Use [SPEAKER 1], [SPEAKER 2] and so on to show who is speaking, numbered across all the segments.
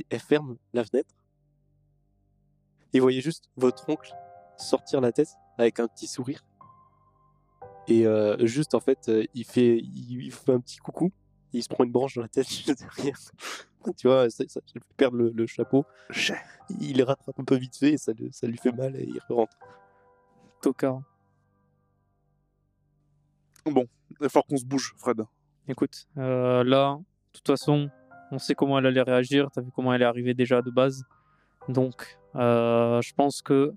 [SPEAKER 1] et elle ferme la fenêtre. Et vous voyez juste votre oncle sortir la tête avec un petit sourire. Et euh, juste en fait, euh, il fait, il, il fait un petit coucou. Et il se prend une branche dans la tête juste derrière. tu vois, ça, ça, ça lui fait perdre le, le chapeau. Il le rattrape un peu vite fait et ça, lui fait mal et il rentre.
[SPEAKER 2] Tocard.
[SPEAKER 3] Bon, il va falloir qu'on se bouge, Fred.
[SPEAKER 2] Écoute, euh, là, de toute façon, on sait comment elle allait réagir. T'as vu comment elle est arrivée déjà de base. Donc, euh, je pense que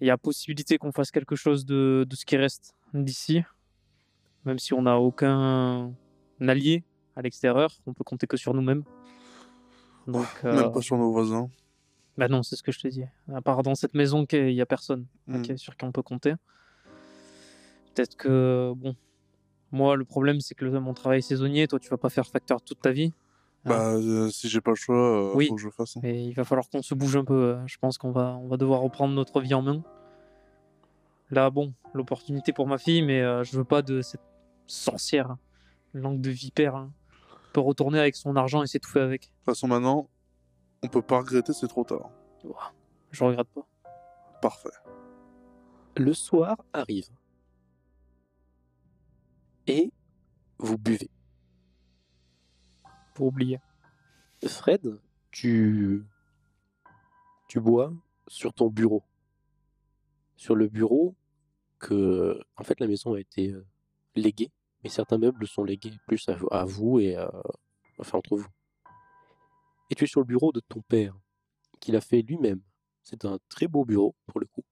[SPEAKER 2] il y a possibilité qu'on fasse quelque chose de, de ce qui reste d'ici. Même si on n'a aucun allié à l'extérieur, on peut compter que sur nous-mêmes. Donc, euh,
[SPEAKER 3] Même pas sur nos voisins.
[SPEAKER 2] bah non, c'est ce que je te dis. À part dans cette maison, qu'il n'y a personne
[SPEAKER 3] Mm.
[SPEAKER 2] ok, sur qui on peut compter. Peut-être que, bon, moi, le problème, c'est que mon travail est saisonnier. Toi, tu vas pas faire facteur toute ta vie.
[SPEAKER 3] Bah, euh, si j'ai pas le choix, euh,
[SPEAKER 2] Oui.
[SPEAKER 3] faut que je le fasse. hein.
[SPEAKER 2] Et il va falloir qu'on se bouge un peu. euh, Je pense qu'on va, on va devoir reprendre notre vie en main. Là, bon, l'opportunité pour ma fille, mais euh, je veux pas de cette sorcière, hein, langue de vipère. hein. Elle peut retourner avec son argent et s'étouffer avec.
[SPEAKER 3] De toute façon, maintenant, on peut pas regretter, c'est trop tard.
[SPEAKER 2] Je regrette pas.
[SPEAKER 3] Parfait.
[SPEAKER 1] Le soir arrive. Et vous buvez.
[SPEAKER 2] Pour oublier.
[SPEAKER 1] Fred, tu, tu bois sur ton bureau. Sur le bureau que, en fait, la maison a été euh, léguée, mais certains meubles sont légués plus à, vous- et enfin entre vous. Et tu es sur le bureau de ton père, qu'il a fait lui-même. C'est un très beau bureau pour le coup.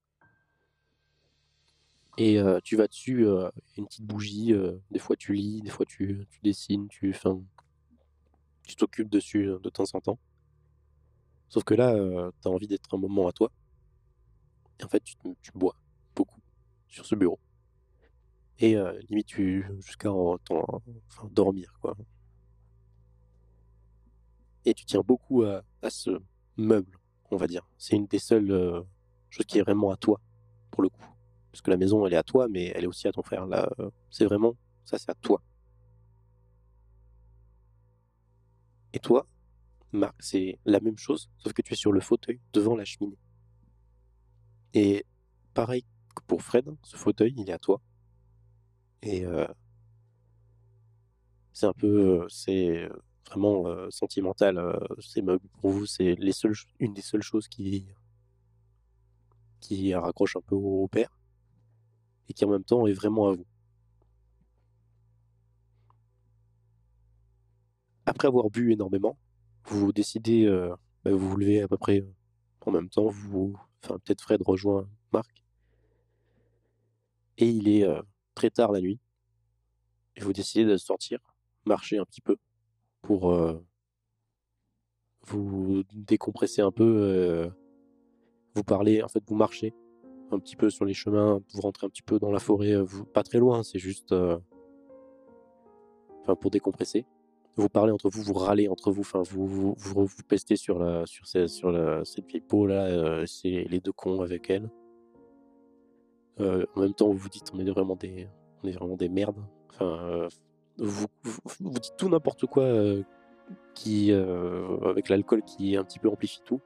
[SPEAKER 1] Et euh, tu vas dessus, euh, une petite bougie. euh, des fois tu lis, des fois tu, tu dessines, tu, enfin, tu t'occupes dessus euh, de temps en temps. Sauf que là, tu as envie d'être un moment à toi. Et en fait, tu, bois beaucoup sur ce bureau. Et euh, limite, tu jusqu'à enfin, dormir, quoi. Et tu tiens beaucoup à, ce meuble, on va dire. C'est une des seules euh, choses qui est vraiment à toi, pour le coup. Parce que la maison, elle est à toi, mais elle est aussi à ton frère. Là, euh, c'est vraiment, ça, c'est à toi. Et toi, Marc, c'est la même chose, sauf que tu es sur le fauteuil devant la cheminée. Et pareil que pour Fred, ce fauteuil, il est à toi. Et euh, c'est un peu, euh, c'est euh, vraiment sentimental. euh, ces meubles pour vous, c'est une des seules choses qui raccroche un peu au père et qui en même temps est vraiment à vous. Après avoir bu énormément, vous décidez, euh, bah, vous vous levez à peu près euh, en même temps, vous, enfin peut-être Fred rejoint Marc, et il est euh, très tard la nuit, et vous décidez de sortir, marcher un petit peu pour vous décompresser un peu, vous parler, en fait vous marchez un petit peu sur les chemins, vous rentrez un petit peu dans la forêt, pas très loin, c'est juste, enfin pour décompresser vous parlez entre vous, vous râlez entre vous, enfin vous vous, vous, vous pestez sur la sur, ces- sur cette vieille peau là, euh, c'est les deux cons avec elle. Euh, en même temps, vous vous dites on est vraiment des on est vraiment des merdes. Enfin, euh, vous, vous, dites tout n'importe quoi qui avec l'alcool qui un petit peu amplifie tout.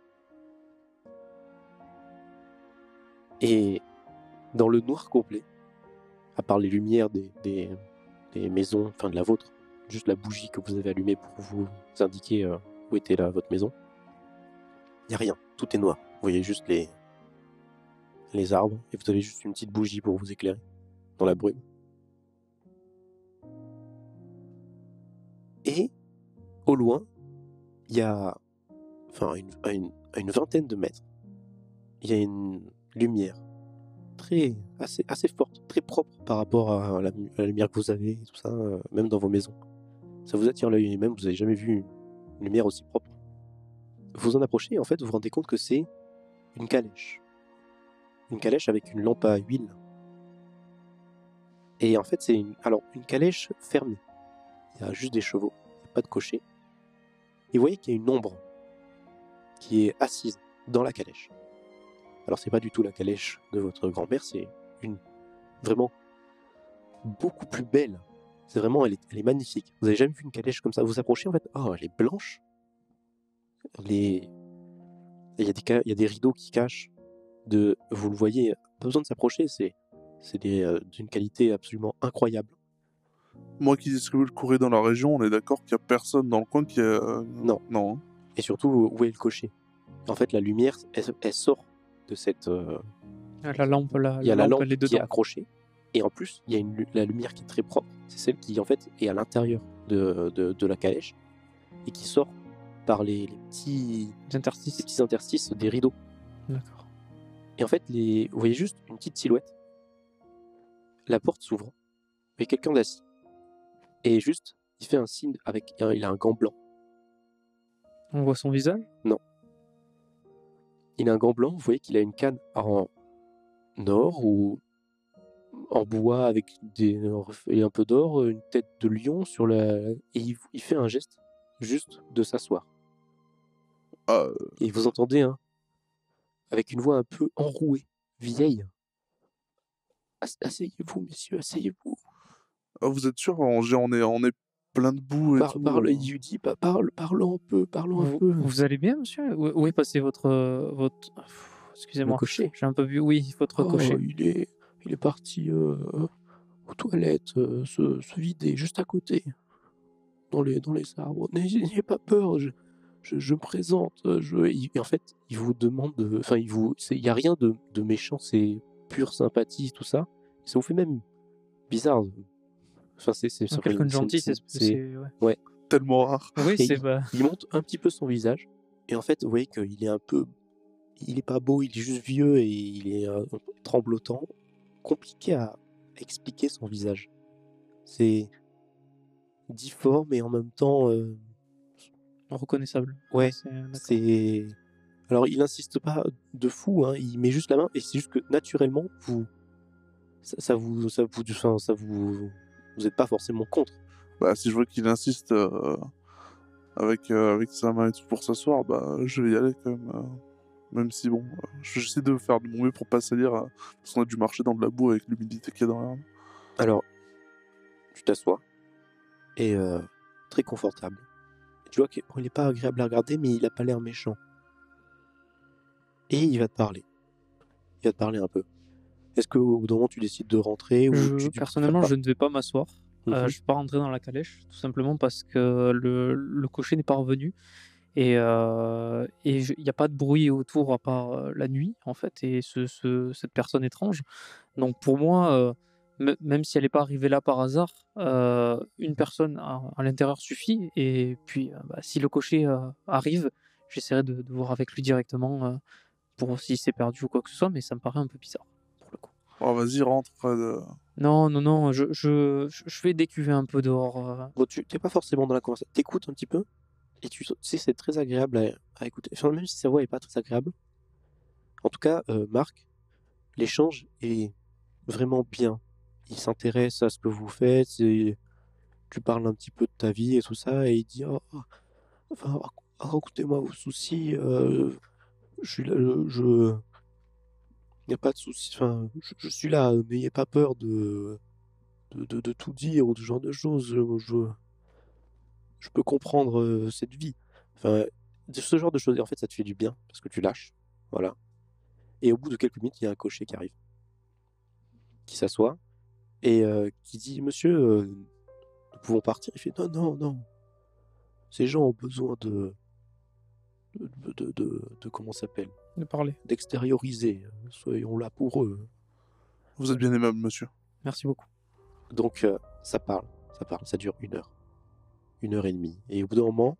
[SPEAKER 1] Et dans le noir complet, à part les lumières des, des, des maisons, enfin de la vôtre, juste la bougie que vous avez allumée pour vous indiquer euh, où était là votre maison. Il n'y a rien, tout est noir. Vous voyez juste les, les arbres et vous avez juste une petite bougie pour vous éclairer dans la brume. Et au loin, il y a, enfin, à une, vingtaine de mètres, il y a une lumière très, assez, assez forte, très propre par rapport à la, lumière que vous avez tout ça, euh, même dans vos maisons. Ça vous attire l'œil et même vous n'avez jamais vu une lumière aussi propre. Vous en approchez et en fait vous vous rendez compte que c'est une calèche. Une calèche avec une lampe à huile. Et en fait c'est une, alors, une calèche fermée. Il y a juste des chevaux, il n'y a pas de cocher. Et vous voyez qu'il y a une ombre qui est assise dans la calèche. Alors c'est pas du tout la calèche de votre grand-père, c'est une vraiment beaucoup plus belle. C'est vraiment, elle est, elle est magnifique. Vous avez jamais vu une calèche comme ça? Vous vous approchez en fait, oh, elle est blanche. les il y a des il y a des rideaux qui cachent de vous le voyez pas besoin de s'approcher c'est euh, d'une qualité absolument incroyable
[SPEAKER 3] Moi qui distribue le courrier dans la région, on est d'accord qu'il n'y a personne dans le coin qui a.
[SPEAKER 1] Non.
[SPEAKER 3] Non. hein.
[SPEAKER 1] et surtout où est le cocher? En fait la lumière elle, elle sort de cette euh,
[SPEAKER 2] La lampe, là,
[SPEAKER 1] il y a la lampe
[SPEAKER 2] elle est
[SPEAKER 1] qui est accrochée et en plus il y a une, la lumière qui est très propre c'est celle qui en fait est à l'intérieur de, de, de la calèche et qui sort par les, les petits
[SPEAKER 2] les interstices.
[SPEAKER 1] petits interstices des rideaux
[SPEAKER 2] D'accord.
[SPEAKER 1] et en fait les vous voyez juste une petite silhouette la porte s'ouvre et quelqu'un d'assis et juste il fait un signe avec il a un gant blanc
[SPEAKER 2] On voit son visage?
[SPEAKER 1] il a un gant blanc vous voyez qu'il a une canne en or ou en bois avec des et un peu d'or, une tête de lion sur la et il, il fait un geste juste de s'asseoir.
[SPEAKER 3] Ah,
[SPEAKER 1] Et vous entendez hein, avec une voix un peu enrouée, vieille. Ass- Asseyez-vous, messieurs, asseyez-vous.
[SPEAKER 3] ah, vous êtes sûr on, on est, on est plein de boue et
[SPEAKER 1] Par-
[SPEAKER 3] tout,
[SPEAKER 1] parle,
[SPEAKER 3] euh.
[SPEAKER 1] il lui dit, bah, parle, parlons un peu, parlons un
[SPEAKER 2] Vous,
[SPEAKER 1] peu.
[SPEAKER 2] vous allez bien, monsieur? Où, où est passé votre. euh, votre... Excusez-moi.
[SPEAKER 1] cocher.
[SPEAKER 2] J'ai un peu vu. Oui, votre
[SPEAKER 1] Oh,
[SPEAKER 2] cocher.
[SPEAKER 1] il est, il est parti euh, aux toilettes, euh, se, se vider juste à côté, dans les, dans les arbres. N'ayez pas peur, je, je, présente. euh, Je, il- et en fait, il vous demande, de- enfin, il vous, c'est- il y a rien de, de méchant, c'est pure sympathie, tout ça. Ça vous fait même bizarre. Enfin, c'est,
[SPEAKER 2] Quelqu'un de gentil,
[SPEAKER 1] c'est-
[SPEAKER 2] c'est- ouais.
[SPEAKER 3] tellement rare.
[SPEAKER 2] Oui, c'est. Bah...
[SPEAKER 1] il monte un petit peu son visage et en fait vous voyez qu'il est un peu il est pas beau il est juste vieux et il est euh, tremblotant compliqué à expliquer son visage c'est difforme et en même temps euh,
[SPEAKER 2] reconnaissable.
[SPEAKER 1] ouais
[SPEAKER 2] C'est-
[SPEAKER 1] alors il insiste pas de fou hein, il met juste la main et c'est juste que naturellement vous ça, ça vous ça vous enfin, ça vous vous êtes pas forcément contre
[SPEAKER 3] Bah, si je vois qu'il insiste euh, avec, euh, avec sa main et tout pour s'asseoir, bah, je vais y aller quand même. Même si, bon, euh, j'essaie de faire de mon mieux pour pas salir, euh, parce qu'on a dû marcher dans de la boue avec l'humidité qu'il y a dans l'air.
[SPEAKER 1] Alors, tu t'assois et euh, très confortable. Tu vois qu'il bon, il est pas agréable à regarder, mais il a pas l'air méchant. Et il va te parler. Il va te parler un peu. Est-ce qu'au bout d'un moment tu décides de rentrer ou
[SPEAKER 2] Je-
[SPEAKER 1] tu, tu
[SPEAKER 2] personnellement, je ne vais pas m'asseoir. Euh,
[SPEAKER 1] Mhm.
[SPEAKER 2] je ne vais pas rentrer dans la calèche, tout simplement parce que le, le cocher n'est pas revenu. Et euh, il n'y a pas de bruit autour à part euh, la nuit, en fait, et ce, ce- cette personne étrange. Donc pour moi, euh, me- même si elle n'est pas arrivée là par hasard, euh, une personne à, à l'intérieur suffit. Et puis, euh, bah, si le cocher euh, arrive, j'essaierai de, de voir avec lui directement euh, pour s'il s'est perdu ou quoi que ce soit, mais ça me paraît un peu bizarre, pour le coup.
[SPEAKER 3] Oh, vas-y, rentre.
[SPEAKER 2] Non, non, non, je, je, je vais décuver un peu dehors.
[SPEAKER 1] Bon, tu n'es pas forcément dans la conversation. T'écoutes un petit peu? Et tu, sais c'est très agréable à, écouter. Enfin, même si sa voix est pas très agréable. En tout cas, euh, Marc, l'échange est vraiment bien. Il s'intéresse à ce que vous faites. et tu parles un petit peu de ta vie et tout ça et il dit oh, enfin, rac- racontez-moi vos soucis. euh, je suis là, je il n'y a pas de souci. Enfin, je, suis là. N'ayez pas peur de de, de, de tout dire ou ce genre de choses. Je, je, peux comprendre euh, cette vie. Enfin, de ce genre de choses. Et en fait, ça te fait du bien parce que tu lâches. Voilà. Et au bout de quelques minutes, il y a un cocher qui arrive, qui s'assoit et euh, qui dit Monsieur, euh, nous pouvons partir. Il fait Non, non, non. Ces gens ont besoin de. de, de, de, de- comment ça s'appelle?
[SPEAKER 2] De parler.
[SPEAKER 1] D'extérioriser. Soyons là pour eux.
[SPEAKER 3] Vous êtes bien aimable, monsieur.
[SPEAKER 2] Merci beaucoup.
[SPEAKER 1] Donc euh, ça parle, ça parle, ça dure une heure, une heure et demie. Et au bout d'un moment,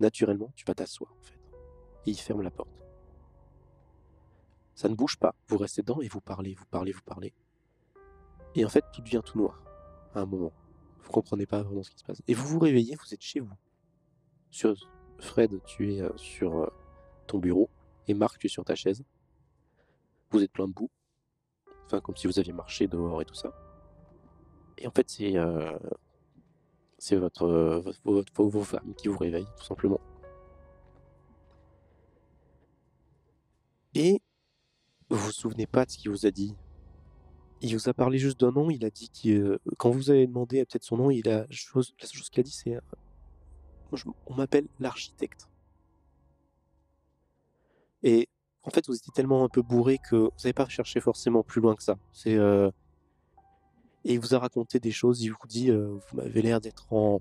[SPEAKER 1] naturellement, tu vas t'asseoir en fait. Et il ferme la porte. Ça ne bouge pas. Vous restez dedans et vous parlez, vous parlez, vous parlez. Et en fait, tout devient tout noir à un moment. Vous comprenez pas vraiment ce qui se passe. Et vous vous réveillez, vous êtes chez vous. Sur Fred, tu es euh, sur euh, ton bureau et Marc, tu es sur ta chaise. Vous êtes plein de boue. Enfin, comme si vous aviez marché dehors et tout ça. Et en fait, c'est euh, c'est votre, euh, votre, vos femmes qui vous réveillent, tout simplement. Et vous vous souvenez pas de ce qu'il vous a dit? Il vous a parlé juste d'un nom. Il a dit que quand vous avez demandé à peut-être son nom, il a la seule chose qu'il a dit, c'est euh, on m'appelle l'architecte. Et en fait, vous étiez tellement un peu bourré que vous n'avez pas cherché forcément plus loin que ça. C'est euh, et il vous a raconté des choses. Il vous dit, euh, vous m'avez l'air d'être en,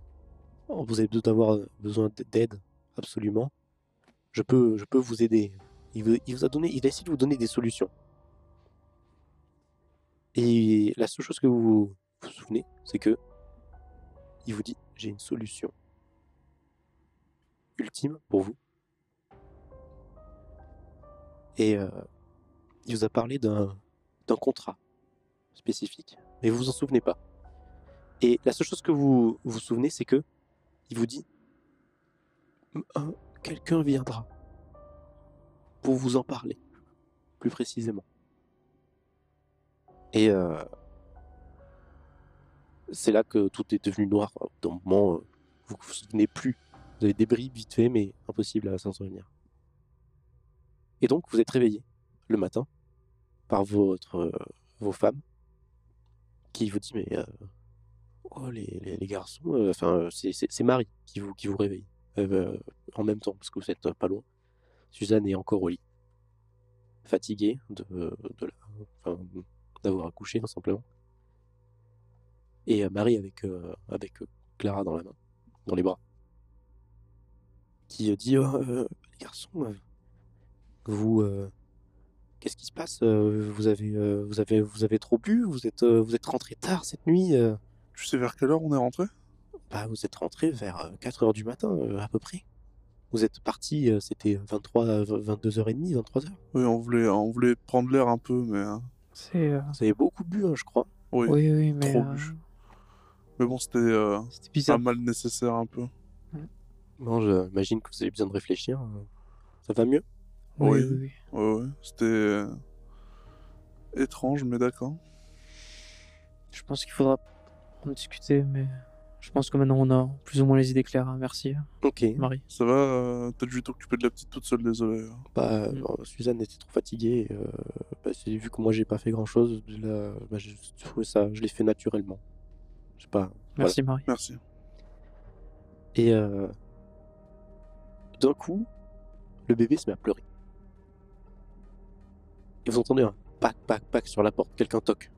[SPEAKER 1] vous avez d'avoir besoin d'aide absolument. Je peux, je peux vous aider. Il vous, a donné, il essayé de vous donner des solutions. Et la seule chose que vous vous souvenez, c'est que il vous dit, j'ai une solution ultime pour vous. Et euh, il vous a parlé d'un contrat spécifique, mais vous vous en souvenez pas. Et la seule chose que vous vous souvenez, c'est que il vous dit Un- quelqu'un viendra pour vous en parler plus précisément. Et euh, c'est là que tout est devenu noir. Dans le moment, euh, vous vous souvenez plus. Vous avez des bribes vite fait, mais impossible à s'en souvenir. Et donc, vous êtes réveillé le matin par votre, euh, vos femmes qui vous dit mais euh, oh, les, les, garçons, euh, enfin euh, c'est- Marie qui vous, qui vous réveille euh, en même temps parce que vous êtes pas loin. Suzanne est encore au lit, fatiguée de, de d'avoir accouché tout simplement. Et Marie avec, avec Clara dans la main, dans les bras, qui dit Oh, les garçons, vous qu'est-ce qui se passe Euh, Vous avez euh, vous avez vous avez trop bu Vous êtes euh, vous êtes rentré tard cette nuit
[SPEAKER 3] Tu sais vers quelle heure on est rentré?
[SPEAKER 1] Bah vous êtes rentré vers 4 heures du matin à peu près. Vous êtes parti, c'était 23 euh, 22h30, 23h.
[SPEAKER 3] Oui, on voulait, on voulait prendre l'air un peu, mais euh,
[SPEAKER 2] C'est. euh,
[SPEAKER 1] Vous avez beaucoup bu, hein, je crois.
[SPEAKER 3] oui.
[SPEAKER 2] Oui, oui, mais.
[SPEAKER 3] trop
[SPEAKER 2] euh,
[SPEAKER 3] bu. Mais bon, c'était euh,
[SPEAKER 2] C'était
[SPEAKER 3] un mal nécessaire un peu.
[SPEAKER 1] Bon, j'imagine que vous avez besoin de réfléchir. euh. Ça va mieux?
[SPEAKER 2] Oui,
[SPEAKER 3] Oui.
[SPEAKER 2] oui, oui.
[SPEAKER 3] Ouais, ouais. C'était euh, étrange, mais d'accord.
[SPEAKER 2] Je pense qu'il faudra en discuter, mais je pense que maintenant on a plus ou moins les idées claires. hein. Merci,
[SPEAKER 1] Ok.
[SPEAKER 2] Marie.
[SPEAKER 3] Ça va euh, T'as dû t'occuper de la petite toute seule, désolé.
[SPEAKER 1] Bah,
[SPEAKER 2] Mm.
[SPEAKER 1] bon, Suzanne était trop fatiguée. euh, bah, c'est- vu que moi j'ai pas fait grand chose, bah, j'ai trouvé ça, je l'ai fait naturellement. Je sais pas.
[SPEAKER 2] Merci, Marie.
[SPEAKER 3] Merci.
[SPEAKER 1] Et euh, d'un coup, le bébé se met à pleurer. Et vous entendez un pac, pac, pac sur la porte. Quelqu'un toque.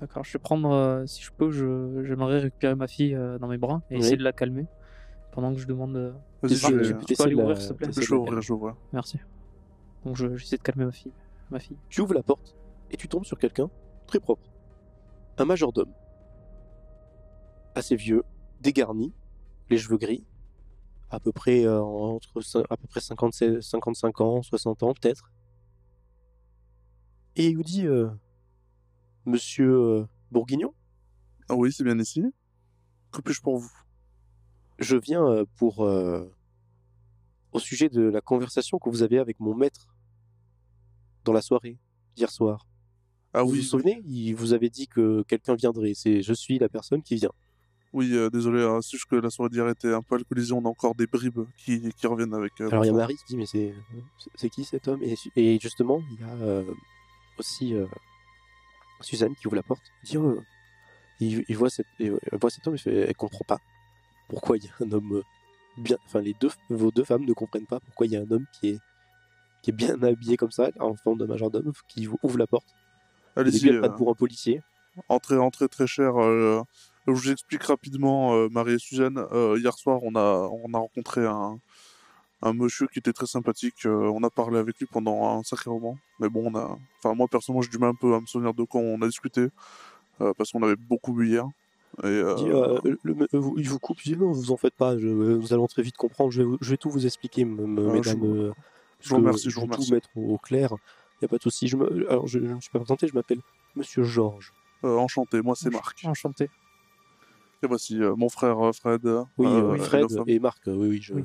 [SPEAKER 2] D'accord, je vais prendre, euh, si je peux, je- j'aimerais récupérer ma fille euh, dans mes bras et
[SPEAKER 1] Oui.
[SPEAKER 2] essayer de la calmer pendant que je demande. euh,
[SPEAKER 3] Vas-y, je
[SPEAKER 2] tu peux aller
[SPEAKER 1] de
[SPEAKER 2] ouvrir,
[SPEAKER 1] la-
[SPEAKER 2] s'il te plaît
[SPEAKER 3] je vais ouvrir, je vais ouvrir.
[SPEAKER 2] Merci. Donc je- j'essaie de calmer ma fille. Ma fille.
[SPEAKER 1] Tu ouvres la porte et tu tombes sur quelqu'un très propre. Un majordome. Assez vieux, dégarni, les cheveux gris, à peu près euh, entre cin- à peu près 57 55 ans, 60 ans peut-être. Et vous dit euh, Monsieur euh, Bourguignon,
[SPEAKER 3] Ah oui, c'est bien ici. Que puis-je pour vous?
[SPEAKER 1] Je viens euh, pour euh, au sujet de la conversation que vous avez avec mon maître dans la soirée hier soir.
[SPEAKER 3] Ah
[SPEAKER 1] vous
[SPEAKER 3] oui,
[SPEAKER 1] vous souvenez? Il vous avait dit que quelqu'un viendrait. C'est je suis la personne qui vient.
[SPEAKER 3] oui, euh, désolé, euh, c'est juste que la soirée d'hier était un peu alcoolisée, on a encore des bribes qui, qui reviennent avec. euh,
[SPEAKER 1] Alors il y a. Marie qui dit mais c'est c'est qui cet homme? Et, et justement il y a aussi euh, Suzanne qui ouvre la porte. Dit oh, il, il voit cette, il voit cet homme et fait, elle comprend pas pourquoi il y a un homme euh, bien. Enfin les deux vos deux femmes ne comprennent pas pourquoi il y a un homme qui est qui est bien habillé comme ça en forme de majordome qui ouvre la porte. Il
[SPEAKER 3] Allez-y, euh,
[SPEAKER 1] pas pour un policier.
[SPEAKER 3] entrée, entrée très chère. euh, je vous explique rapidement, euh, Marie et Suzanne. hier soir, on a, on a rencontré un, un monsieur qui était très sympathique. euh, on a parlé avec lui pendant un sacré moment. Mais bon, on a, enfin moi personnellement, j'ai du mal un peu à me souvenir de quand on a discuté euh, parce qu'on avait beaucoup bu hier. Et, euh,
[SPEAKER 1] Il le- vous- il vous coupe, il dit non, vous en faites pas, je, nous allons très vite comprendre, je vais, vous- je vais tout vous expliquer,
[SPEAKER 3] Ah,
[SPEAKER 1] mesdames.
[SPEAKER 3] je vous- je vous
[SPEAKER 1] que
[SPEAKER 3] remercie, je vous
[SPEAKER 1] vais tout
[SPEAKER 3] remercie.
[SPEAKER 1] mettre au, au clair, il n'y a pas de souci. Je me, alors, je ne me suis pas présenté, je m'appelle Monsieur Georges.
[SPEAKER 3] enchanté, moi c'est Marc.
[SPEAKER 2] Enchanté.
[SPEAKER 3] Et voici mon frère Fred.
[SPEAKER 1] Oui, Fred et Marc, oui, oui. Je...
[SPEAKER 2] Oui.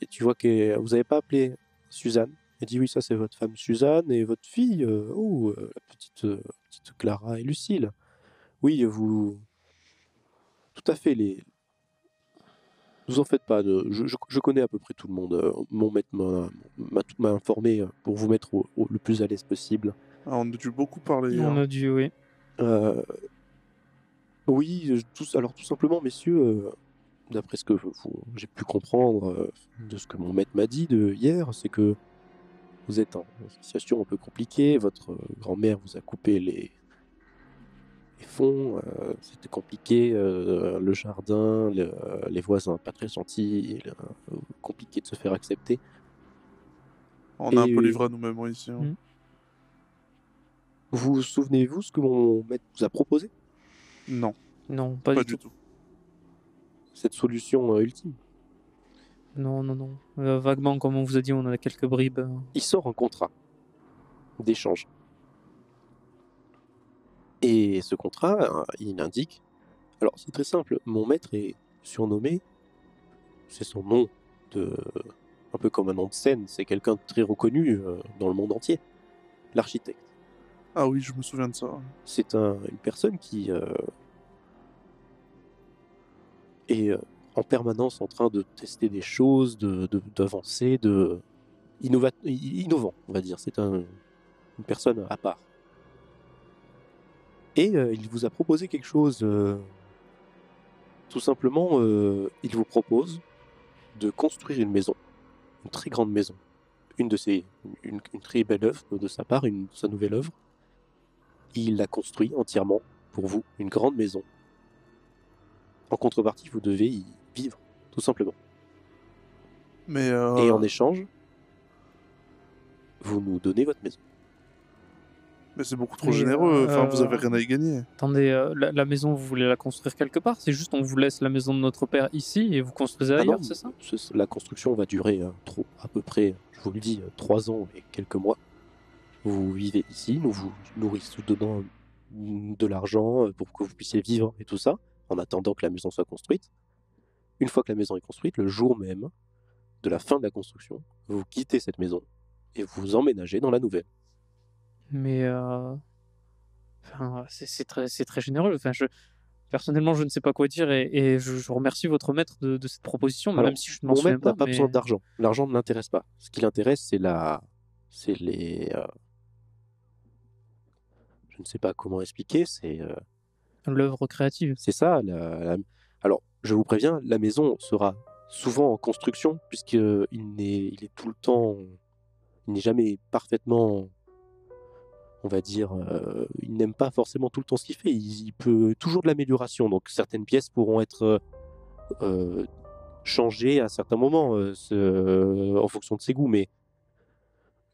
[SPEAKER 1] Et tu vois que vous n'avez pas appelé Suzanne. Elle dit oui, ça c'est votre femme Suzanne et votre fille, euh, oh, euh, la petite, euh, petite Clara et Lucille. Oui, vous. Tout à fait, les. Ne vous en faites pas, de- je, je- je connais à peu près tout le monde. Mon maître m'a informé pour vous mettre au- au- le plus à l'aise possible.
[SPEAKER 3] Ah, on a dû beaucoup parler.
[SPEAKER 2] On a dû, oui.
[SPEAKER 1] Euh, oui, tout, alors tout simplement, messieurs, euh, d'après ce que j'ai pu comprendre euh, de ce que mon maître m'a dit de hier, c'est que vous êtes en situation un peu compliquée. Votre euh, grand-mère vous a coupé les, les fonds. euh, C'était compliqué. euh, le jardin, le- les voisins pas très gentils. le- compliqué de se faire accepter.
[SPEAKER 3] On est un
[SPEAKER 1] Et-
[SPEAKER 3] peu livré à nous-mêmes ici. hein.
[SPEAKER 2] Mm.
[SPEAKER 1] Vous vous souvenez-vous ce que mon maître vous a proposé?
[SPEAKER 3] Non,
[SPEAKER 2] Non, pas,
[SPEAKER 3] pas
[SPEAKER 2] du tout.
[SPEAKER 3] du tout.
[SPEAKER 1] Cette solution euh, ultime
[SPEAKER 2] Non, non, non. Euh, vaguement, comme on vous a dit, on a quelques bribes.
[SPEAKER 1] il sort un contrat d'échange. Et ce contrat, euh, il indique. Alors, c'est très simple. Mon maître est surnommé. C'est son nom de. Un peu comme un nom de scène. C'est quelqu'un de très reconnu euh, dans le monde entier. L'architecte.
[SPEAKER 3] Ah oui, je me souviens de ça.
[SPEAKER 1] C'est un- une personne qui euh, euh, en permanence en train de tester des choses, de- de- d'avancer, de, innova- i- innovant, on va dire. C'est un- une personne à part. Et euh, il vous a proposé quelque chose. euh, tout simplement, il vous propose de construire une maison, une très grande maison, une de ses, une très belle œuvre de sa part, une, sa nouvelle œuvre. Il l'a construit entièrement pour vous, une grande maison. En contrepartie, vous devez y vivre, tout simplement.
[SPEAKER 3] Mais euh,
[SPEAKER 1] Et en échange, vous nous donnez votre maison.
[SPEAKER 3] mais c'est beaucoup trop
[SPEAKER 2] Mais,
[SPEAKER 3] généreux. Enfin, vous
[SPEAKER 2] euh,
[SPEAKER 3] avez rien à y gagner.
[SPEAKER 2] Attendez, euh, la, la maison, vous voulez la construire quelque part? C'est juste on vous laisse la maison de notre père ici et vous construisez
[SPEAKER 1] Ah
[SPEAKER 2] ailleurs,
[SPEAKER 1] non,
[SPEAKER 2] c'est ça?
[SPEAKER 1] ce- La construction va durer euh, trop, à peu près, je vous le dis, euh, trois ans et quelques mois. Vous vivez ici, nous vous nourrissons donnant de l'argent euh, pour que vous puissiez vivre et tout ça, en attendant que la maison soit construite. Une fois que la maison est construite, le jour même de la fin de la construction, vous quittez cette maison et vous emménagez dans la nouvelle.
[SPEAKER 2] Mais euh, enfin, c'est très, généreux. Enfin, je, personnellement, je ne sais pas quoi dire et, et je, je remercie votre maître de, de cette proposition,
[SPEAKER 1] Alors,
[SPEAKER 2] même si je ne m'en
[SPEAKER 1] Mon
[SPEAKER 2] souviens
[SPEAKER 1] maître n'a
[SPEAKER 2] pas.
[SPEAKER 1] pas
[SPEAKER 2] mais-
[SPEAKER 1] besoin d'argent. L'argent ne l'intéresse pas. Ce qui l'intéresse, c'est la, c'est les, euh, je ne sais pas comment expliquer. C'est, euh,
[SPEAKER 2] L'œuvre créative.
[SPEAKER 1] c'est ça. Alors, je vous préviens, la maison sera souvent en construction puisque il n'est, il est tout le temps, il n'est jamais parfaitement, on va dire, euh, il n'aime pas forcément tout le temps ce qu'il fait. Il, peut toujours de l'amélioration. Donc certaines pièces pourront être euh, changées à certains moments euh, en fonction de ses goûts, mais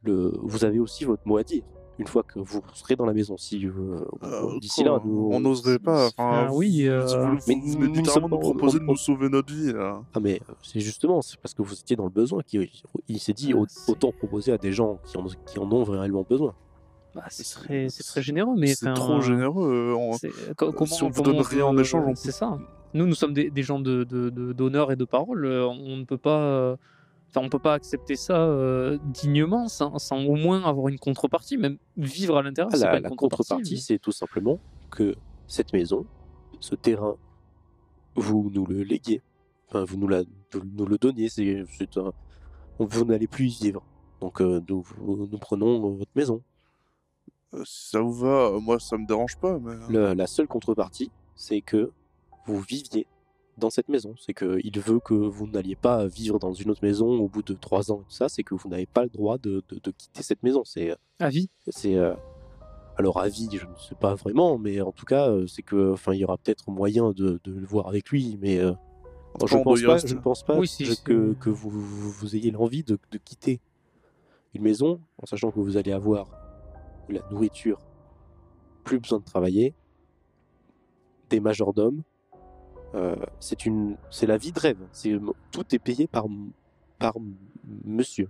[SPEAKER 1] vous avez aussi votre mot à dire. Une fois que vous serez dans la maison, si euh,
[SPEAKER 3] Euh,
[SPEAKER 1] d'ici là, nous-
[SPEAKER 3] on n'oserait pas. Enfin,
[SPEAKER 2] Ah oui,
[SPEAKER 3] vous-
[SPEAKER 2] euh,
[SPEAKER 3] vous, vous
[SPEAKER 1] mais
[SPEAKER 3] venez
[SPEAKER 1] nous- nous sommes-
[SPEAKER 3] nous proposer de
[SPEAKER 1] on-
[SPEAKER 3] nous sauver notre vie. Là.
[SPEAKER 1] Ah mais c'est justement, c'est parce que vous étiez dans le besoin qu'il il s'est dit
[SPEAKER 2] Ah,
[SPEAKER 1] autant proposer à des gens qui en, qui en ont réellement besoin.
[SPEAKER 2] Bah, c'est très, généreux, mais
[SPEAKER 3] C'est trop généreux. on-
[SPEAKER 2] comment,
[SPEAKER 3] si on vous donne rien en échange, on
[SPEAKER 2] c'est ça. Nous, nous sommes des, des gens de de- de- d'honneur et de parole. On ne peut pas, euh, enfin, on peut pas accepter ça euh, dignement sans, sans au moins avoir une contrepartie, même vivre à l'intérieur.
[SPEAKER 1] Ah,
[SPEAKER 2] c'est
[SPEAKER 1] la,
[SPEAKER 2] pas une
[SPEAKER 1] la
[SPEAKER 2] contrepartie.
[SPEAKER 1] contrepartie, c'est tout simplement que cette maison, ce terrain, vous nous le léguiez, enfin vous nous, la, vous nous le donniez, c'est c'est un, vous n'allez plus y vivre. Donc euh, nous, vous- nous prenons votre maison.
[SPEAKER 3] euh, ça vous va, euh, moi ça me dérange pas. Mais...
[SPEAKER 1] Le- la seule contrepartie, c'est que vous viviez dans cette maison. C'est qu'il veut que vous n'alliez pas vivre dans une autre maison au bout de trois ans et tout ça. C'est que vous n'avez pas le droit de, de- de quitter cette maison. C'est,
[SPEAKER 2] À vie.
[SPEAKER 1] c'est euh, alors à vie, je ne sais pas vraiment, mais en tout cas, euh, c'est que, enfin, il y aura peut-être moyen de, de le voir avec lui, mais euh, je pense pas, je ne pense pas
[SPEAKER 2] Oui, si,
[SPEAKER 1] je-
[SPEAKER 2] si,
[SPEAKER 1] que, que vous, vous, vous ayez l'envie de, de quitter une maison en sachant que vous allez avoir de la nourriture, plus besoin de travailler, des majordomes. Euh, c'est une, c'est la vie de rêve. C'est tout est payé par par monsieur.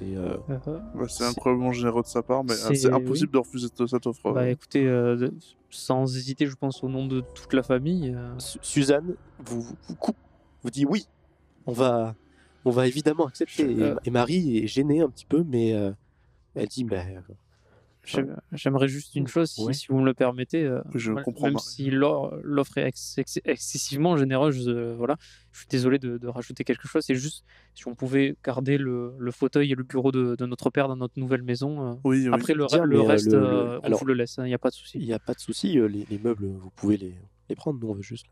[SPEAKER 1] Euh,
[SPEAKER 2] Euh,
[SPEAKER 3] Ouais, c'est incroyablement généreux de sa part, mais euh,
[SPEAKER 2] C'est-
[SPEAKER 3] impossible de refuser cette, offre.
[SPEAKER 2] bah, écoutez, euh, sans hésiter, je pense au nom de toute la famille. euh,
[SPEAKER 1] Su- Suzanne vous, vous coupe, vous dit oui, on va, on va évidemment accepter.
[SPEAKER 2] Je-
[SPEAKER 1] Et,
[SPEAKER 2] euh,
[SPEAKER 1] et Marie est gênée un petit peu, mais euh, elle dit bah,
[SPEAKER 2] J'aimerais juste une chose, si, vous me le permettez. euh,
[SPEAKER 3] Je
[SPEAKER 2] voilà,
[SPEAKER 3] comprends,
[SPEAKER 2] Même si l'offre est ex- ex- excessivement généreuse, euh, voilà. Je suis désolé de, de rajouter quelque chose. C'est juste si on pouvait garder le, le fauteuil et le bureau de, de notre père dans notre nouvelle maison. euh.
[SPEAKER 3] Oui, oui.
[SPEAKER 2] Après, le,
[SPEAKER 1] Dire,
[SPEAKER 2] le reste,
[SPEAKER 1] le- le-
[SPEAKER 2] euh, on
[SPEAKER 1] alors,
[SPEAKER 2] vous le laisse. Il n'y a pas de
[SPEAKER 1] il
[SPEAKER 2] souci.
[SPEAKER 1] n'y a pas de souci. euh, Les, les meubles, vous pouvez les, les prendre. Nous, on veut juste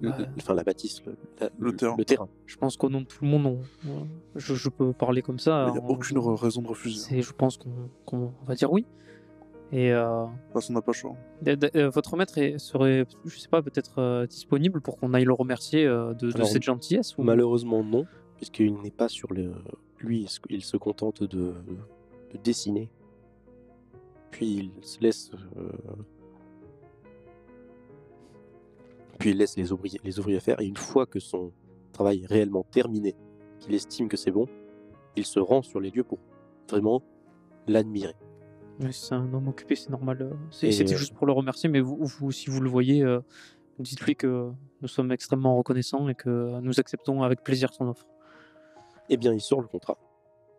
[SPEAKER 1] La. Enfin, la bâtisse, le, la-
[SPEAKER 3] Le terrain.
[SPEAKER 1] Le terrain.
[SPEAKER 2] Je pense qu'au nom de tout le monde, on- on- je, je peux parler comme ça.
[SPEAKER 3] Il n'y a
[SPEAKER 2] on-
[SPEAKER 3] aucune raison de refuser.
[SPEAKER 2] c'est- Je pense qu'on qu'on va dire oui. Et euh,
[SPEAKER 3] De toute façon, on n'a pas le choix.
[SPEAKER 2] d- d- euh, votre maître est- serait, je sais pas, peut-être euh, disponible pour qu'on aille le remercier euh, de, cette gentillesse ou...
[SPEAKER 1] Malheureusement, non, puisqu'il n'est pas sur le. Lui, il se- il se contente de, de dessiner. Puis il se laisse. Puis il laisse les ouvriers, les ouvriers faire, et une fois que son travail est réellement terminé, qu'il estime que c'est bon, il se rend sur les lieux pour vraiment l'admirer.
[SPEAKER 2] Oui, c'est un homme occupé, c'est normal. euh, C'était
[SPEAKER 1] euh,
[SPEAKER 2] juste pour le remercier, mais vous, vous, si vous le voyez, euh, dites-lui que nous sommes extrêmement reconnaissants et que nous acceptons avec plaisir son offre.
[SPEAKER 1] Eh bien, il sort le contrat,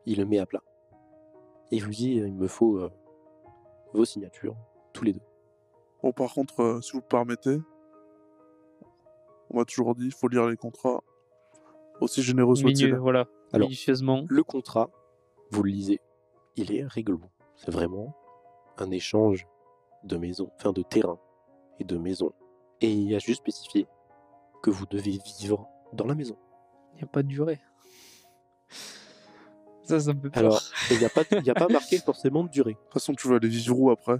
[SPEAKER 1] il le met à plat, et il vous dit il me faut euh, vos signatures, tous les deux.
[SPEAKER 3] Bon, par contre, euh, si vous le permettez, on m'a toujours dit il faut lire les contrats, aussi généreux soit-il.
[SPEAKER 2] voilà,
[SPEAKER 1] Alors,
[SPEAKER 2] minutieusement.
[SPEAKER 1] Le contrat, vous le lisez, il est rigolo. C'est vraiment un échange de maisons, enfin de terrain et de maisons. Et il y a juste spécifié que vous devez vivre dans la maison.
[SPEAKER 2] Il n'y a pas de durée. Ça, ça me fait peur.
[SPEAKER 1] Alors, il n'y a, pas- il y a pas marqué forcément de durée.
[SPEAKER 3] De toute façon, tu vas aller vivre où après?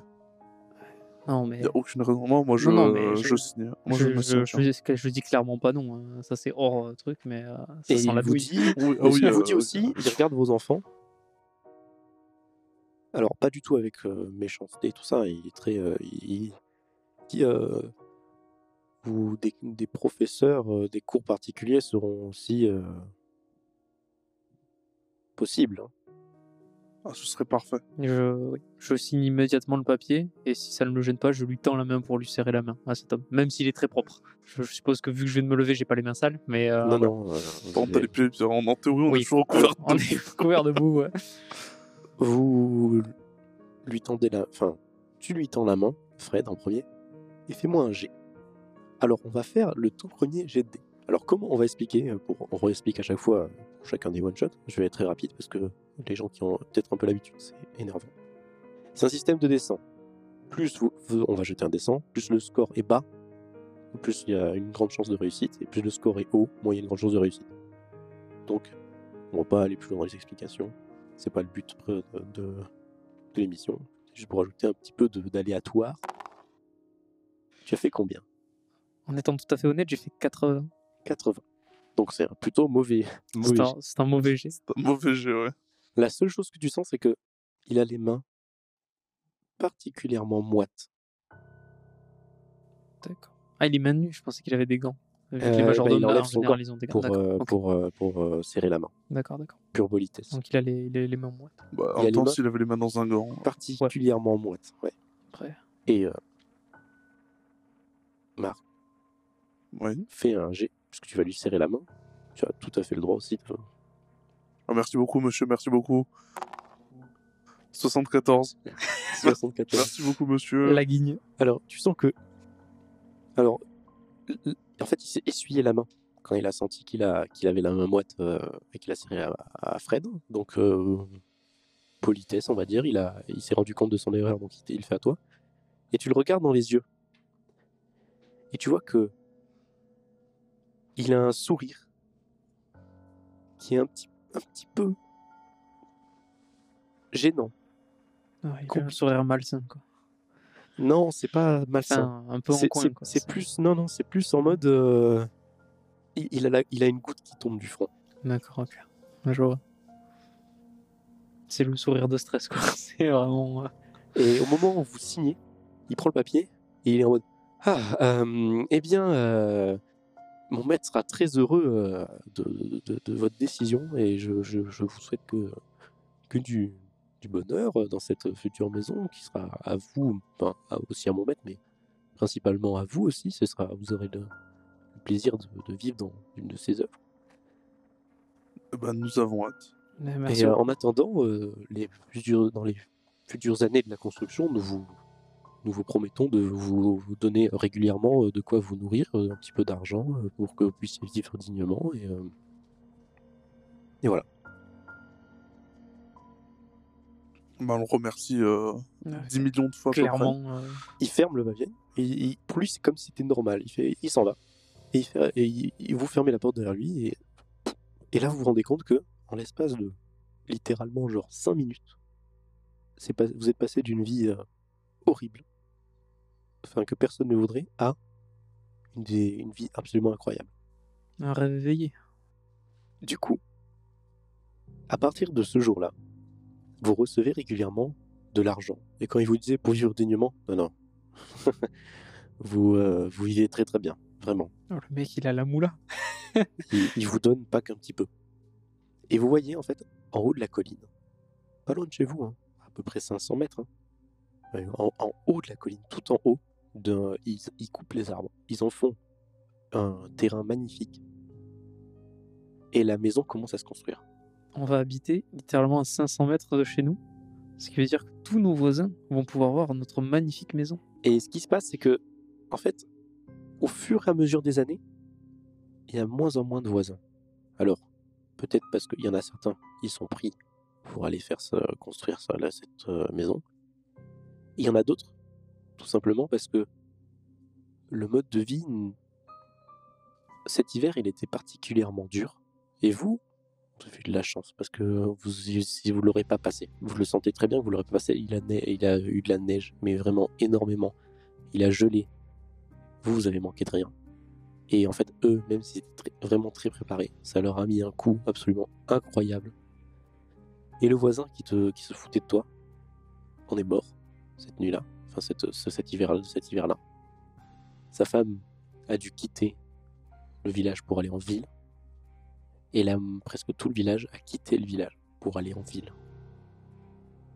[SPEAKER 2] Non,
[SPEAKER 3] Il
[SPEAKER 2] mais
[SPEAKER 3] n'y a aucune raison. Non, moi je,
[SPEAKER 2] Non, non, mais
[SPEAKER 3] je...
[SPEAKER 2] je-
[SPEAKER 3] signe. Moi, je,
[SPEAKER 2] je,
[SPEAKER 3] me
[SPEAKER 2] je, dis, je dis clairement pas non. hein. Ça, c'est hors euh, truc, mais euh, ça
[SPEAKER 1] Et
[SPEAKER 2] sent
[SPEAKER 1] il
[SPEAKER 2] la
[SPEAKER 1] vous dit,
[SPEAKER 3] Oui, ah
[SPEAKER 1] aussi,
[SPEAKER 3] oui,
[SPEAKER 1] il vous
[SPEAKER 3] euh,
[SPEAKER 1] dit aussi, il regarde vos enfants. Alors, pas du tout avec euh, méchanceté et tout ça. Il est très. euh, il, il dit euh, vous, des, des professeurs, euh, des cours particuliers seront aussi euh, possibles. hein.
[SPEAKER 3] Ah, ce serait parfait.
[SPEAKER 2] Je, oui. je signe immédiatement le papier et si ça ne le gêne pas, je lui tends la main pour lui serrer la main à cet homme, même s'il est très propre. Je, je suppose que vu que je viens de me lever, j'ai pas les mains sales, mais euh,
[SPEAKER 1] non, non. euh,
[SPEAKER 3] t'as les pieds, en, en théorie, on
[SPEAKER 2] Oui.
[SPEAKER 3] est toujours couvert.
[SPEAKER 2] on est couvert de boue. ouais.
[SPEAKER 1] vous lui tendez la. Enfin, tu lui tends la main, Fred, en premier, et fais-moi un G. Alors, on va faire le tout premier jet de dés. Alors, comment on va expliquer euh, pour, On réexplique à chaque fois euh, chacun des one-shots. Je vais être très rapide parce que les gens qui ont peut-être un peu l'habitude, c'est énervant. C'est un système de descente. Plus vous- on va jeter un descend, plus le score est bas, plus il y a une grande chance de réussite, et plus le score est haut, moins il y a une grande chance de réussite. Donc, on va pas aller plus loin dans les explications. C'est pas le but de, de- de l'émission. C'est juste pour ajouter un petit peu de- d'aléatoire. Tu as fait combien?
[SPEAKER 2] En étant tout à fait honnête, j'ai fait 80.
[SPEAKER 1] 80. Donc c'est plutôt mauvais. mauvais
[SPEAKER 2] C'est
[SPEAKER 1] jet.
[SPEAKER 2] un, mauvais jet.
[SPEAKER 3] C'est un mauvais jet, ouais.
[SPEAKER 1] La seule chose que tu sens, c'est que il a les mains particulièrement moites.
[SPEAKER 2] D'accord. Ah, il est main nue, je pensais qu'il avait des gants. Vu que
[SPEAKER 1] Euh,
[SPEAKER 2] les
[SPEAKER 1] bah,
[SPEAKER 2] majordomes,
[SPEAKER 1] il
[SPEAKER 2] là,
[SPEAKER 1] enlève
[SPEAKER 2] en
[SPEAKER 1] son
[SPEAKER 2] général,
[SPEAKER 1] gant
[SPEAKER 2] ils ont des gants.
[SPEAKER 1] pour,
[SPEAKER 2] D'accord,
[SPEAKER 1] euh, pour, euh, pour euh, serrer la main.
[SPEAKER 2] d'accord, d'accord.
[SPEAKER 1] Pure politesse.
[SPEAKER 2] Donc il a les, les, les mains moites.
[SPEAKER 3] Bah,
[SPEAKER 1] Il
[SPEAKER 3] en temps, s'il avait les mains dans un gant.
[SPEAKER 1] Particulièrement moites. Ouais.
[SPEAKER 2] Après,
[SPEAKER 1] Et euh, Marc,
[SPEAKER 3] Oui.
[SPEAKER 1] fais un G, puisque tu vas lui serrer la main. Tu as tout à fait le droit aussi. de-
[SPEAKER 3] Ah, merci beaucoup, monsieur, merci beaucoup. 74.
[SPEAKER 1] 74.
[SPEAKER 3] Merci beaucoup, monsieur.
[SPEAKER 2] la guigne.
[SPEAKER 1] Alors, tu sens que. Alors, en fait, il s'est essuyé la main quand il a senti qu'il a qu'il avait la main moite euh, et qu'il a serré à, à Fred. Donc, euh, politesse, on va dire. Il, a, il s'est rendu compte de son erreur, donc il, il le fait à toi. Et tu le regardes dans les yeux. Et tu vois que. Il a un sourire qui est un petit, un petit peu gênant.
[SPEAKER 2] Ouais, il a un sourire malsain, quoi.
[SPEAKER 1] Non, c'est pas malsain.
[SPEAKER 2] Enfin, un peu en coin,
[SPEAKER 1] c'est-
[SPEAKER 2] quoi.
[SPEAKER 1] C'est plus, non, non, c'est plus en mode. euh, il, il a la- il a une goutte qui tombe du front.
[SPEAKER 2] D'accord, ok. Je vois. C'est le sourire de stress, quoi. C'est vraiment. euh,
[SPEAKER 1] Et au moment où vous signez, il prend le papier et il est en mode Ah, euh, eh bien, euh, mon maître sera très heureux euh, de, de- de votre décision et je, je- je vous souhaite que, que du, du bonheur dans cette future maison qui sera à vous, enfin, aussi à mon maître, mais principalement à vous aussi. Ce sera, vous aurez le, le plaisir de, de vivre dans une de ses œuvres.
[SPEAKER 3] Eh ben, nous avons hâte.
[SPEAKER 2] mais Merci.
[SPEAKER 1] Et euh, en attendant, euh, les futures- dans les futures années de la construction, nous vous, nous vous promettons de vous donner régulièrement euh, de quoi vous nourrir, euh, un petit peu d'argent euh, pour que vous puissiez vivre dignement. Et, euh, et voilà.
[SPEAKER 3] Ben, on le remercie euh,
[SPEAKER 2] Ouais,
[SPEAKER 3] 10 millions de fois.
[SPEAKER 2] Clairement. euh,
[SPEAKER 1] Il ferme le papier. Et il- pour lui, c'est comme si c'était normal. Il, fait, il s'en va. Et, il fait- et il- il- vous fermez la porte derrière lui et, et là vous vous rendez compte que en l'espace de littéralement genre 5 minutes, c'est pas, vous êtes passé d'une vie euh, horrible, enfin que personne ne voudrait, à une, vie- une vie absolument incroyable.
[SPEAKER 2] Un rêve éveillé.
[SPEAKER 1] Du coup, à partir de ce jour-là, vous recevez régulièrement de l'argent. Et quand il vous disait pour vivre dignement, non, non. vous, euh, vous vivez très très bien, vraiment.
[SPEAKER 2] Oh, le mec, il a la moula.
[SPEAKER 1] Il, il vous donne pas qu'un petit peu. Et vous voyez en fait, en haut de la colline, pas loin de chez vous, hein, à peu près 500 mètres, hein, en, en haut de la colline, tout en haut, ils, ils coupent les arbres, ils en font un terrain magnifique. Et la maison commence à se construire.
[SPEAKER 2] On va habiter littéralement à 500 mètres de chez nous. Ce qui veut dire que tous nos voisins vont pouvoir voir notre magnifique maison.
[SPEAKER 1] Et ce qui se passe, c'est que, en fait, au fur et à mesure des années, il y a moins en moins de voisins. Alors, peut-être parce qu'il y en a certains qui sont pris pour aller faire ça, construire ça, là, cette euh, maison. Il y en a d'autres, tout simplement parce que le mode de vie, cet hiver, il était particulièrement dur. Et vous, vous avez de la chance parce que si vous l'aurez pas passé, vous le sentez très bien vous l'aurez pas passé. Il a, il a eu de la neige, mais vraiment énormément. Il a gelé. Vous, vous avez manqué de rien. Et en fait, eux, même s'ils étaient très- vraiment très préparés, ça leur a mis un coup absolument incroyable. Et le voisin qui, te, qui se foutait de toi, on est mort cette nuit-là, enfin cette, ce- cet hiver, cet hiver-là. Sa femme a dû quitter le village pour aller en ville. Et là, presque tout le village a quitté le village pour aller en ville.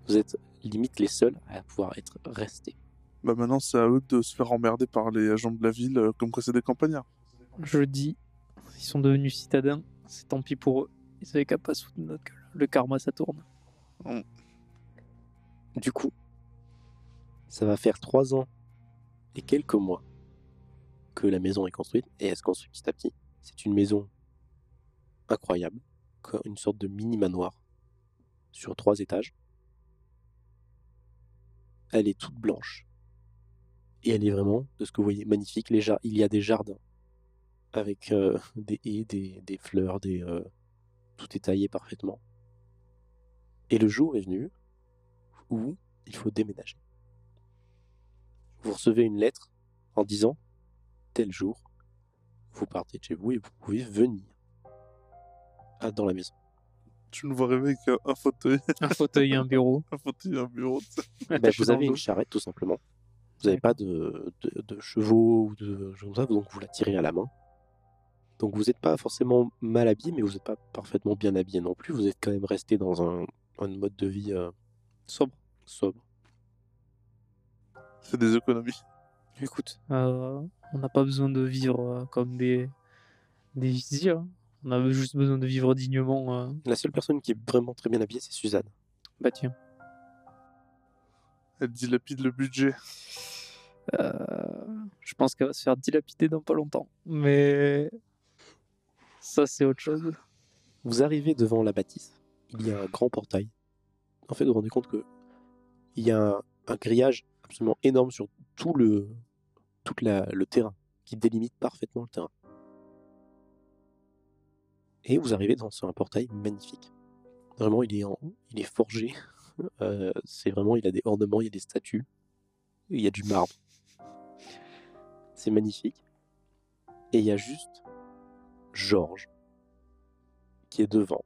[SPEAKER 1] Vous êtes limite les seuls à pouvoir être restés.
[SPEAKER 3] Bah maintenant, c'est à eux de se faire emmerder par les agents de la ville, euh, comme quoi c'est des campagnards.
[SPEAKER 2] Je dis, ils sont devenus citadins, c'est tant pis pour eux. Ils avaient qu'à pas de notre gueule. Le karma, ça tourne.
[SPEAKER 1] Du coup, ça va faire trois ans et quelques mois que la maison est construite et elle se construit petit à petit. C'est une maison incroyable, une sorte de mini manoir sur trois étages. Elle est toute blanche et elle est vraiment, de ce que vous voyez, magnifique. Il y a des jardins avec euh, des haies, des, fleurs, euh, tout est taillé parfaitement. Et le jour est venu où il faut déménager. Vous recevez une lettre en disant tel jour, vous partez de chez vous et vous pouvez venir à- dans la maison.
[SPEAKER 3] Tu nous vois rêver avec un, un fauteuil,
[SPEAKER 2] Un fauteuil et un bureau.
[SPEAKER 3] un fauteuil et un bureau.
[SPEAKER 1] Ben, vous avez une charrette tout simplement. Vous n'avez pas de, de- de chevaux ou de choses comme ça, donc vous la tirez à la main. Donc vous n'êtes pas forcément mal habillé, mais vous n'êtes pas parfaitement bien habillé non plus. Vous êtes quand même resté dans un, un mode de vie euh,
[SPEAKER 2] Sobre.
[SPEAKER 1] sobre.
[SPEAKER 3] Fais des économies.
[SPEAKER 2] Écoute, euh, on n'a pas besoin de vivre euh, comme des, des vizirs. hein. On a juste besoin de vivre dignement. euh.
[SPEAKER 1] La seule personne qui est vraiment très bien habillée, c'est Suzanne.
[SPEAKER 2] Bah tiens.
[SPEAKER 3] Elle dilapide le budget.
[SPEAKER 2] Euh, je pense qu'elle va se faire dilapider dans pas longtemps. Mais ça, c'est autre chose.
[SPEAKER 1] Vous arrivez devant la bâtisse. Il y a un grand portail. En fait, vous vous rendez compte que il y a un, un grillage absolument énorme sur tout le, le terrain, qui délimite parfaitement le terrain. Et vous arrivez dans un portail magnifique. Vraiment, il est, il est forgé. Euh, c'est vraiment, il a des ornements, il y a des statues, il y a du marbre. C'est magnifique. Et il y a juste Georges qui est devant,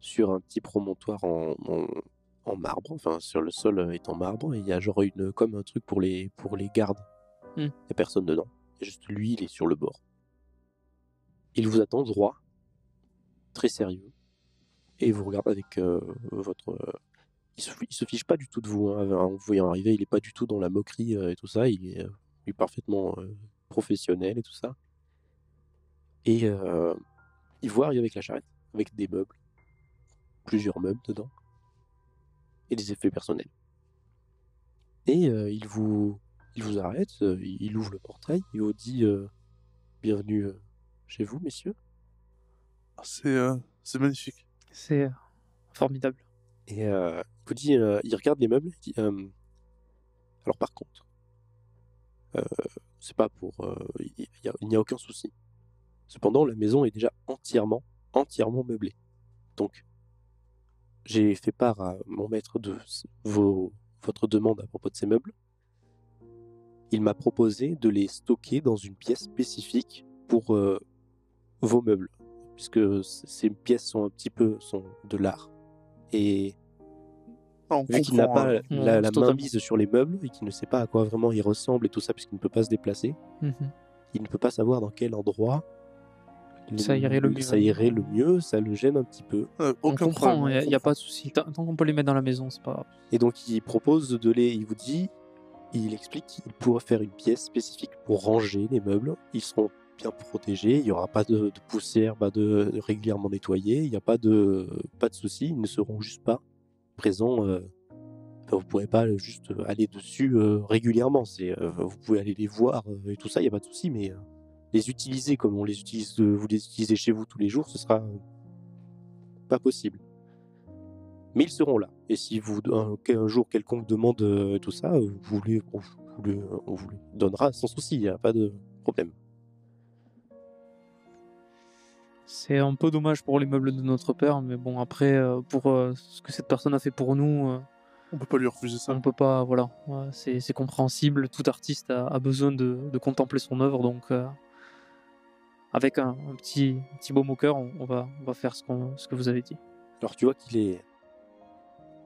[SPEAKER 1] sur un petit promontoire en, en- en marbre, enfin sur le sol euh, est en marbre, et il y a genre une, comme un truc pour les, pour les gardes.
[SPEAKER 2] Hmm.
[SPEAKER 1] Il n'y a personne dedans. Il y a juste lui, il est sur le bord. Il vous attend droit, très sérieux, et il vous regarde avec euh, votre... euh, il, se, il se fiche pas du tout de vous. hein, en vous voyant arriver, il est pas du tout dans la moquerie euh, et tout ça. Il est, euh, il est parfaitement euh, professionnel et tout ça. Et euh, il voit arriver avec la charrette, avec des meubles, plusieurs meubles dedans, et des effets personnels. Et euh, il, vous, il vous arrête, euh, il ouvre le portail, il vous dit euh, Bienvenue chez vous, messieurs.
[SPEAKER 3] Ah, C'est euh, c'est magnifique.
[SPEAKER 2] C'est euh, formidable.
[SPEAKER 1] Et euh, il vous dit euh, Il regarde les meubles, il dit euh, Alors par contre, euh, c'est pas pour. euh, Il y a- il n'y a aucun souci. Cependant, la maison est déjà entièrement, entièrement meublée. Donc, j'ai fait part à mon maître de vos, votre demande à propos de ces meubles. Il m'a proposé de les stocker dans une pièce spécifique pour euh, vos meubles, puisque ces pièces sont un petit peu sont de l'art. Et
[SPEAKER 3] on
[SPEAKER 1] vu qu'il n'a pas
[SPEAKER 3] euh,
[SPEAKER 1] la,
[SPEAKER 2] Ouais,
[SPEAKER 1] la main mise sur les meubles et qu'il ne sait pas à quoi vraiment ils ressemblent et tout ça, puisqu'il ne peut pas se déplacer,
[SPEAKER 2] Mhm.
[SPEAKER 1] il ne peut pas savoir dans quel endroit
[SPEAKER 2] Ça irait le mieux.
[SPEAKER 1] Ça irait le mieux, ça le gêne un petit peu.
[SPEAKER 3] euh,
[SPEAKER 2] On
[SPEAKER 3] aucun
[SPEAKER 2] comprend,
[SPEAKER 3] problème,
[SPEAKER 2] il
[SPEAKER 3] on
[SPEAKER 2] n'y a,
[SPEAKER 3] comprend.
[SPEAKER 2] pas de souci. Tant tant qu'on peut les mettre dans la maison, c'est pas grave.
[SPEAKER 1] Et donc il propose de les, il vous dit, il explique qu'il pourrait faire une pièce spécifique pour ranger les meubles. Ils seront bien protégés, il n'y aura pas de, de poussière, pas de, de régulièrement nettoyés, il n'y a pas de, pas de souci, ils ne seront juste pas présents. euh, vous ne pourrez pas juste aller dessus euh, régulièrement. C'est, euh, vous pouvez aller les voir euh, et tout ça, il n'y a pas de souci, mais euh, les utiliser comme on les utilise, euh, vous les utilisez chez vous tous les jours, ce sera euh, pas possible. Mais ils seront là. Et si vous un, un jour quelconque demande euh, tout ça, vous les, on, vous les, on vous les donnera sans souci, il n'y a pas de problème.
[SPEAKER 2] C'est un peu dommage pour les meubles de notre père, mais bon, après, euh, pour euh, ce que cette personne a fait pour nous, euh,
[SPEAKER 3] On peut pas lui refuser ça.
[SPEAKER 2] on peut pas. Voilà, Ouais, c'est c'est compréhensible. Tout artiste a, a besoin de, de contempler son œuvre, donc euh, avec un, petit, un petit baume au on, va, on va faire ce, qu'on- ce que vous avez dit.
[SPEAKER 1] Alors tu vois qu'il est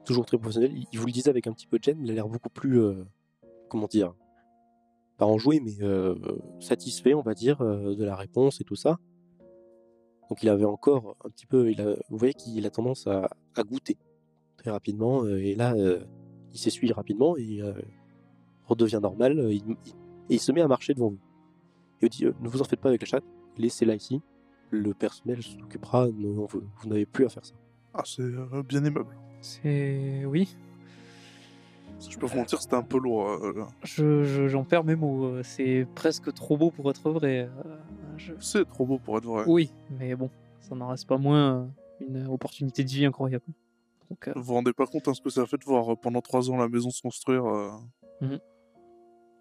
[SPEAKER 1] toujours très professionnel. Il, vous le disait avec un petit peu de gêne, il a l'air beaucoup plus, euh, comment dire, pas enjoué, mais euh, satisfait, on va dire, euh, de la réponse et tout ça. Donc il avait encore un petit peu, il vous voyez qu'il a tendance à, goûter très rapidement, et là, il s'essuie rapidement et redevient normal, il- et il se met à marcher devant vous. Il vous dit, ne vous en faites pas avec la chatte, laissez-la ici, le personnel s'occupera, non, vous, vous n'avez plus à faire ça.
[SPEAKER 3] Ah, c'est euh, bien aimable.
[SPEAKER 2] C'est. Oui,
[SPEAKER 3] que Je peux vous mentir, c'était un peu lourd. euh, là.
[SPEAKER 2] je- je- j'en perds mes mots. euh, C'est presque trop beau pour être vrai. euh, je-
[SPEAKER 3] C'est trop beau pour être vrai.
[SPEAKER 2] Oui, mais bon, ça n'en reste pas moins euh, une opportunité de vie incroyable. Donc, euh,
[SPEAKER 3] Vous vous rendez pas compte hein, ce que ça a fait de voir euh, pendant trois ans la maison se construire. euh,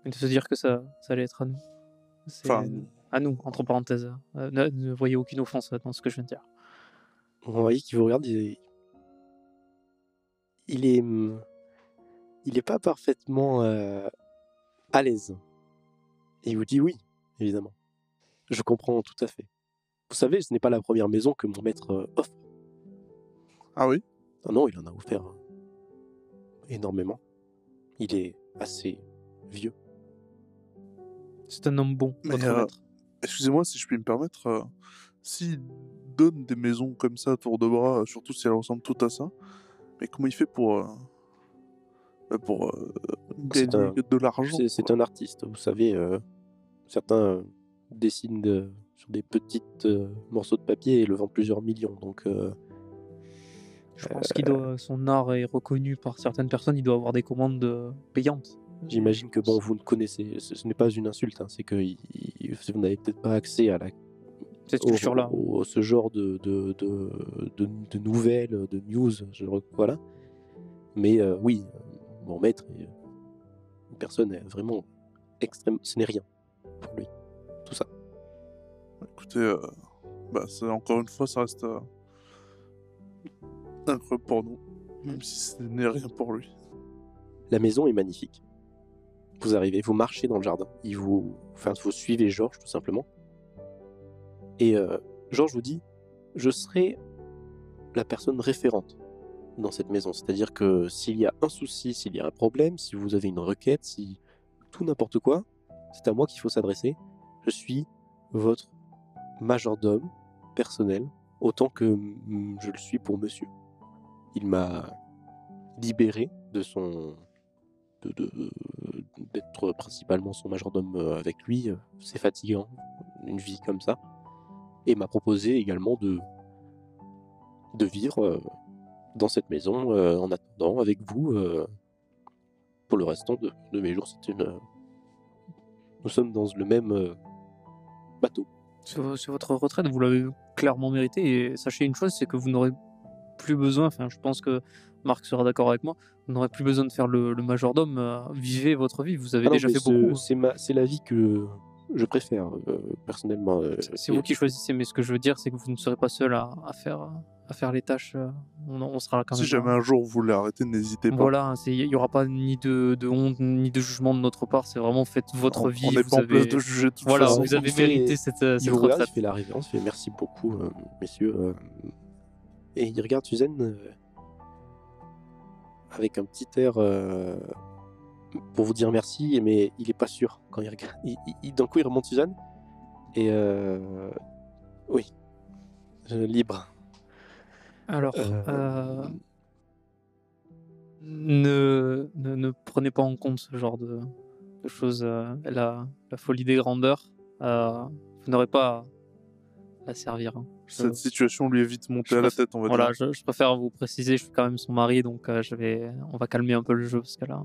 [SPEAKER 2] et de se dire que ça, ça allait être à nous. C'est
[SPEAKER 3] Enfin,
[SPEAKER 2] à nous, entre parenthèses. Euh, ne, ne voyez aucune offense dans ce que je viens de dire.
[SPEAKER 1] Vous voyez qu'il vous regarde, il est... il est, il est pas parfaitement euh, à l'aise. Et il vous dit oui, évidemment. Je comprends tout à fait. Vous savez, ce n'est pas la première maison que mon maître euh, offre.
[SPEAKER 3] Ah oui?
[SPEAKER 1] Ah non, il en a offert euh, énormément. Il est assez vieux.
[SPEAKER 2] C'est un homme bon, votre
[SPEAKER 3] euh,
[SPEAKER 2] maître.
[SPEAKER 3] Excusez-moi si je puis me permettre. euh, S'il donne des maisons comme ça à tour de bras, euh, surtout si elles ressemblent toutes à ça, mais comment il fait pour. euh, euh, pour euh,
[SPEAKER 1] C'est
[SPEAKER 3] gagner
[SPEAKER 1] un-
[SPEAKER 3] de l'argent
[SPEAKER 1] C'est, un artiste, vous savez. euh, certains dessinent de- sur des petites euh, morceaux de papier et le vendent plusieurs millions. Donc, euh,
[SPEAKER 2] Je pense qu'il doit, son art est reconnu par certaines personnes, il doit avoir des commandes payantes.
[SPEAKER 1] J'imagine que bon, vous ne connaissez, ce, ce n'est pas une insulte, hein, c'est que il- il- vous n'avez peut-être pas accès à la,
[SPEAKER 2] Cette culture-là.
[SPEAKER 1] ce genre de, de, de, de- de nouvelles, de news, je, voilà. Mais euh, oui, euh, mon maître est une personne euh, vraiment extrême, ce n'est rien pour lui.
[SPEAKER 3] Écoutez, euh, bah, c'est- encore une fois, ça reste euh, incroyable pour nous, même si ce n'est rien pour lui.
[SPEAKER 1] La maison est magnifique. Vous arrivez, vous marchez dans le jardin, il vous, enfin, vous suivez Georges tout simplement. Et euh, Georges vous dit, je serai la personne référente dans cette maison. C'est-à-dire que s'il y a un souci, s'il y a un problème, si vous avez une requête, si tout n'importe quoi, c'est à moi qu'il faut s'adresser. Je suis votre majordome personnel, autant que je le suis pour monsieur. Il m'a libéré de son de- d'être principalement son majordome euh, avec lui, euh, c'est fatigant, une vie comme ça. Et m'a proposé également de, de vivre euh, dans cette maison euh, en attendant avec vous euh, pour le restant de, de mes jours. C'est une, euh, nous sommes dans le même euh, bateau.
[SPEAKER 2] Sur, sur votre retraite, vous l'avez clairement mérité. Et sachez une chose, c'est que vous n'aurez plus besoin, enfin je pense que Marc sera d'accord avec moi, vous n'aurez plus besoin de faire le, le majordome. euh, vivez votre vie, vous avez
[SPEAKER 1] Ah non,
[SPEAKER 2] déjà fait
[SPEAKER 1] ce-
[SPEAKER 2] beaucoup.
[SPEAKER 1] C'est ma- c'est la vie que je préfère, euh, personnellement. euh,
[SPEAKER 2] C'est vous qui choisissez, mais ce que je veux dire, c'est que vous ne serez pas seul à, à faire, à faire les tâches. On, on sera là quand
[SPEAKER 3] Si
[SPEAKER 2] même.
[SPEAKER 3] jamais un jour vous voulez arrêter, n'hésitez pas.
[SPEAKER 2] Voilà, il n'y aura pas ni de, de honte ni de jugement de notre part. C'est vraiment faites votre
[SPEAKER 3] on,
[SPEAKER 2] vie.
[SPEAKER 3] On n'est
[SPEAKER 2] vous
[SPEAKER 3] pas en
[SPEAKER 2] avez-
[SPEAKER 3] place de juger de toute
[SPEAKER 2] Voilà,
[SPEAKER 3] façon.
[SPEAKER 2] vous avez
[SPEAKER 1] Il fait-
[SPEAKER 2] mérité cette,
[SPEAKER 1] Il
[SPEAKER 2] cette
[SPEAKER 1] vous regarde, il
[SPEAKER 2] retraite.
[SPEAKER 1] fait la révérence, il fait merci beaucoup, euh, messieurs. euh, et il regarde Suzanne euh, avec un petit air euh, pour vous dire merci, mais il est pas sûr quand il regarde. Il, D'un coup, il remonte Suzanne et euh, oui, libre.
[SPEAKER 2] Alors,
[SPEAKER 1] Euh,
[SPEAKER 2] ne, ne, ne prenez pas en compte ce genre de, de choses. la, la folie des grandeurs, vous n'aurez pas à la servir. hein.
[SPEAKER 3] Cette situation lui est vite montée
[SPEAKER 2] je
[SPEAKER 3] à la tête, on va
[SPEAKER 2] Voilà,
[SPEAKER 3] dire.
[SPEAKER 2] je, je préfère vous préciser, je suis quand même son mari, donc euh, je vais, on va calmer un peu le jeu parce que là,